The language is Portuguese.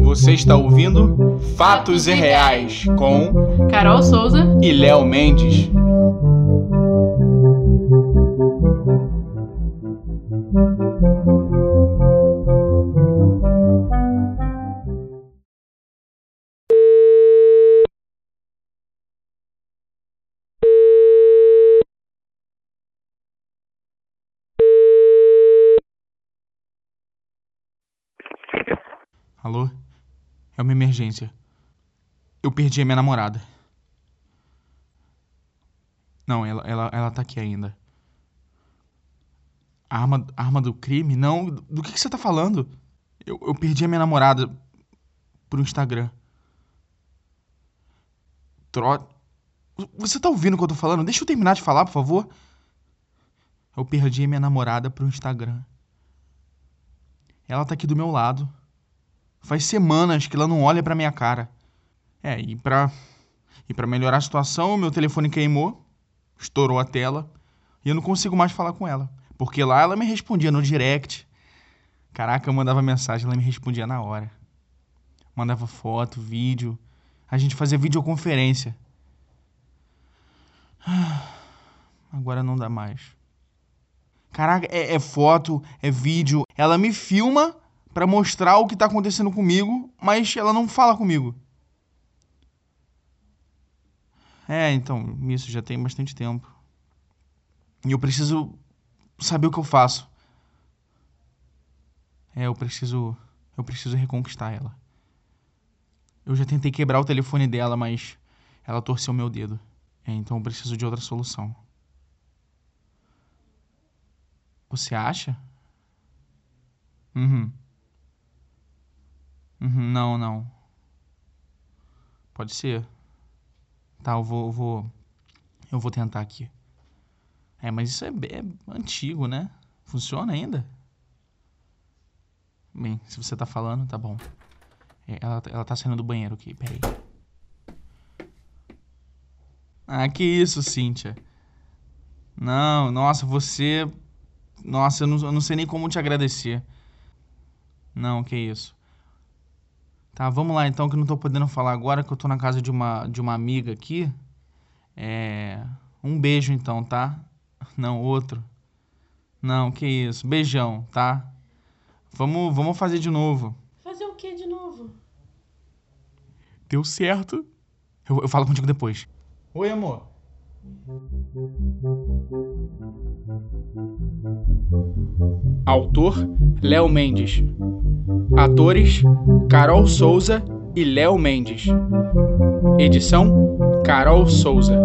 Você está ouvindo Fatos e Reais com Carol Souza e Léo Mendes. Alô? É uma emergência. Eu perdi a minha namorada. Não, ela, ela, ela tá aqui ainda. Arma, arma do crime? Não, do que, que você tá falando? Eu, eu perdi a minha namorada pro Instagram. Tro... Você tá ouvindo o que eu tô falando? Deixa eu terminar de falar, por favor. Eu perdi a minha namorada pro Instagram. Ela tá aqui do meu lado. Faz semanas que ela não olha pra minha cara. É, e pra, e pra melhorar a situação, meu telefone queimou, estourou a tela, e eu não consigo mais falar com ela. Porque lá ela me respondia no direct. Caraca, eu mandava mensagem, ela me respondia na hora. Mandava foto, vídeo. A gente fazia videoconferência. Agora não dá mais. Caraca, é, é foto, é vídeo. Ela me filma para mostrar o que tá acontecendo comigo, mas ela não fala comigo. É, então, isso já tem bastante tempo. E eu preciso saber o que eu faço. É, eu preciso. Eu preciso reconquistar ela. Eu já tentei quebrar o telefone dela, mas ela torceu meu dedo. É, então eu preciso de outra solução. Você acha? Uhum. Uhum, não, não. Pode ser. Tá, eu vou, eu vou. Eu vou tentar aqui. É, mas isso é, é antigo, né? Funciona ainda? Bem, se você tá falando, tá bom. É, ela, ela tá saindo do banheiro aqui, peraí. Ah, que isso, Cíntia. Não, nossa, você. Nossa, eu não, eu não sei nem como te agradecer. Não, que isso. Tá, vamos lá então, que eu não tô podendo falar agora, que eu tô na casa de uma, de uma amiga aqui. É. Um beijo então, tá? Não, outro. Não, que isso. Beijão, tá? Vamos, vamos fazer de novo. Fazer o que de novo? Deu certo. Eu, eu falo contigo depois. Oi, amor. Autor: Léo Mendes. Atores: Carol Souza e Léo Mendes. Edição: Carol Souza.